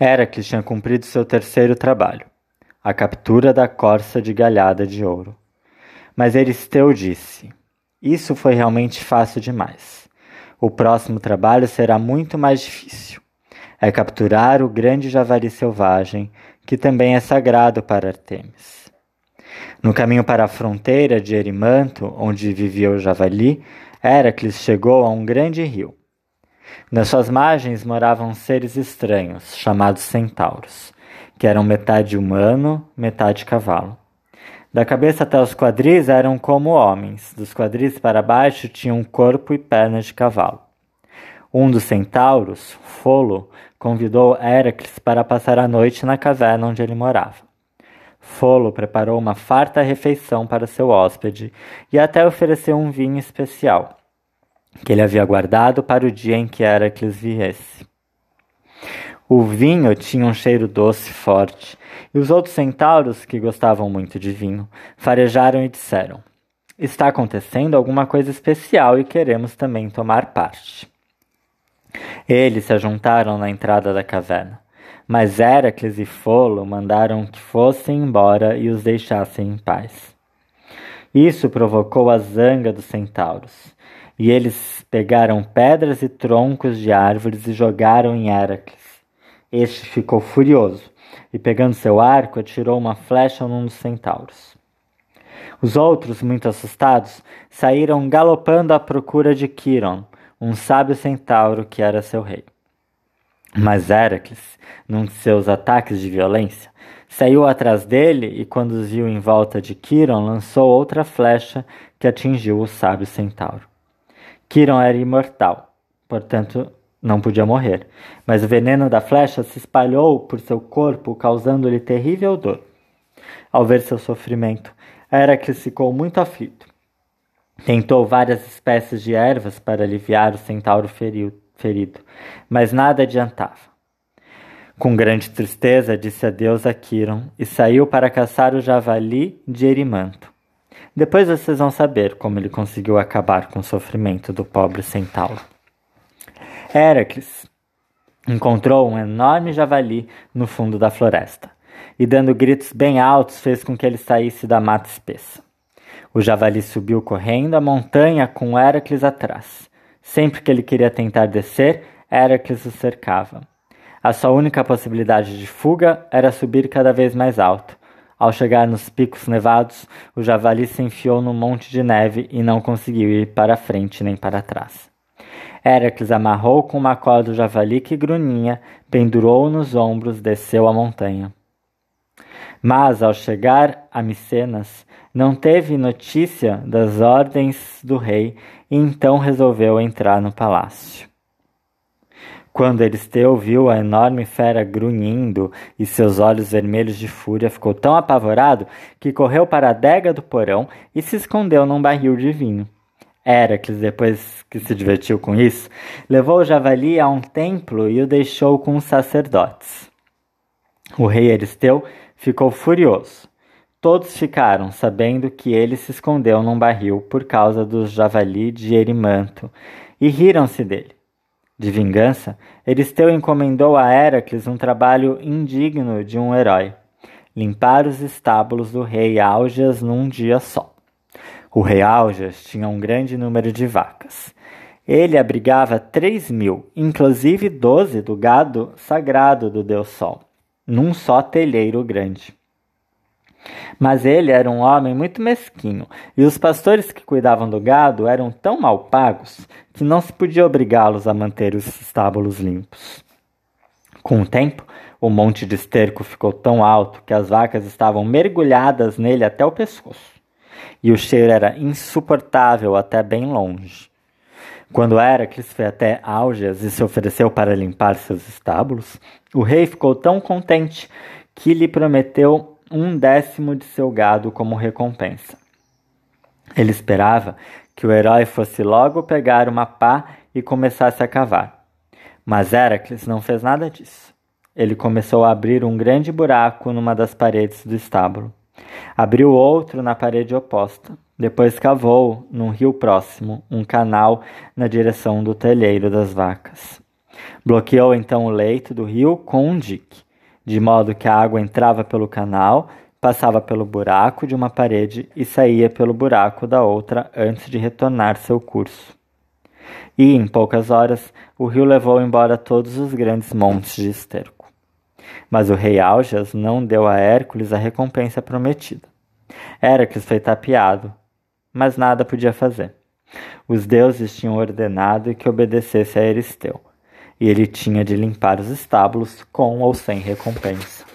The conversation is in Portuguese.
Heracles tinha cumprido seu terceiro trabalho, a captura da corça de galhada de ouro. Mas Eristeu disse: Isso foi realmente fácil demais. O próximo trabalho será muito mais difícil. É capturar o grande javari selvagem, que também é sagrado para Artemis. No caminho para a fronteira de Erimanto, onde vivia o javali, Heracles chegou a um grande rio. Nas suas margens moravam seres estranhos, chamados centauros, que eram metade humano, metade cavalo. Da cabeça até os quadris eram como homens, dos quadris para baixo tinham corpo e pernas de cavalo. Um dos centauros, Folo, convidou Heracles para passar a noite na caverna onde ele morava. Folo preparou uma farta refeição para seu hóspede e até ofereceu um vinho especial, que ele havia guardado para o dia em que Heracles viesse. O vinho tinha um cheiro doce forte, e os outros centauros, que gostavam muito de vinho, farejaram e disseram: Está acontecendo alguma coisa especial e queremos também tomar parte. Eles se ajuntaram na entrada da caverna, mas Heracles e Folo mandaram que fossem embora e os deixassem em paz. Isso provocou a zanga dos centauros, e eles pegaram pedras e troncos de árvores e jogaram em Heracles. Este ficou furioso e, pegando seu arco, atirou uma flecha num dos centauros. Os outros, muito assustados, saíram galopando à procura de Quiron, um sábio centauro que era seu rei. Mas Heracles, num de seus ataques de violência, saiu atrás dele e, quando os viu em volta de Quiron, lançou outra flecha que atingiu o sábio centauro. Quiron era imortal, portanto não podia morrer, mas o veneno da flecha se espalhou por seu corpo, causando-lhe terrível dor. Ao ver seu sofrimento, Heracles ficou muito aflito. Tentou várias espécies de ervas para aliviar o centauro ferido, mas nada adiantava. Com grande tristeza, disse adeus a Quiron e saiu para caçar o javali de Erimanto. Depois vocês vão saber como ele conseguiu acabar com o sofrimento do pobre centauro. Heracles encontrou um enorme javali no fundo da floresta e, dando gritos bem altos, fez com que ele saísse da mata espessa. O javali subiu correndo a montanha com Heracles atrás. Sempre que ele queria tentar descer, Heracles o cercava. A sua única possibilidade de fuga era subir cada vez mais alto, ao chegar nos picos nevados, o javali se enfiou no monte de neve e não conseguiu ir para frente nem para trás. Heracles amarrou com uma corda o javali que grunhia, pendurou nos ombros, desceu a montanha. Mas, ao chegar a Micenas, não teve notícia das ordens do rei e então resolveu entrar no palácio. Quando Eristeu viu a enorme fera grunhindo e seus olhos vermelhos de fúria, ficou tão apavorado que correu para a adega do porão e se escondeu num barril de vinho. Heracles, depois que se divertiu com isso, levou o javali a um templo e o deixou com os sacerdotes. O rei Eristeu ficou furioso. Todos ficaram sabendo que ele se escondeu num barril por causa do javali de Erimanto e riram-se dele. De vingança, Eristeu encomendou a Heracles um trabalho indigno de um herói: limpar os estábulos do rei Álgias num dia só. O rei Álgias tinha um grande número de vacas. Ele abrigava três mil, inclusive doze do gado sagrado do Deus Sol, num só telheiro grande. Mas ele era um homem muito mesquinho, e os pastores que cuidavam do gado eram tão mal pagos que não se podia obrigá-los a manter os estábulos limpos. Com o tempo, o monte de esterco ficou tão alto que as vacas estavam mergulhadas nele até o pescoço, e o cheiro era insuportável até bem longe. Quando Heracles foi até Álgias e se ofereceu para limpar seus estábulos, o rei ficou tão contente que lhe prometeu um décimo de seu gado como recompensa. Ele esperava que o herói fosse logo pegar uma pá e começasse a cavar. Mas Heracles não fez nada disso. Ele começou a abrir um grande buraco numa das paredes do estábulo. Abriu outro na parede oposta. Depois cavou, num rio próximo, um canal na direção do telheiro das vacas. Bloqueou então o leito do rio com um dique, de modo que a água entrava pelo canal, passava pelo buraco de uma parede e saía pelo buraco da outra antes de retornar seu curso. E, em poucas horas, o rio levou embora todos os grandes montes de esterco. Mas o rei Aljas não deu a Hércules a recompensa prometida. Hércules foi tapeado, mas nada podia fazer. Os deuses tinham ordenado que obedecesse a Eristeu, e ele tinha de limpar os estábulos com ou sem recompensa.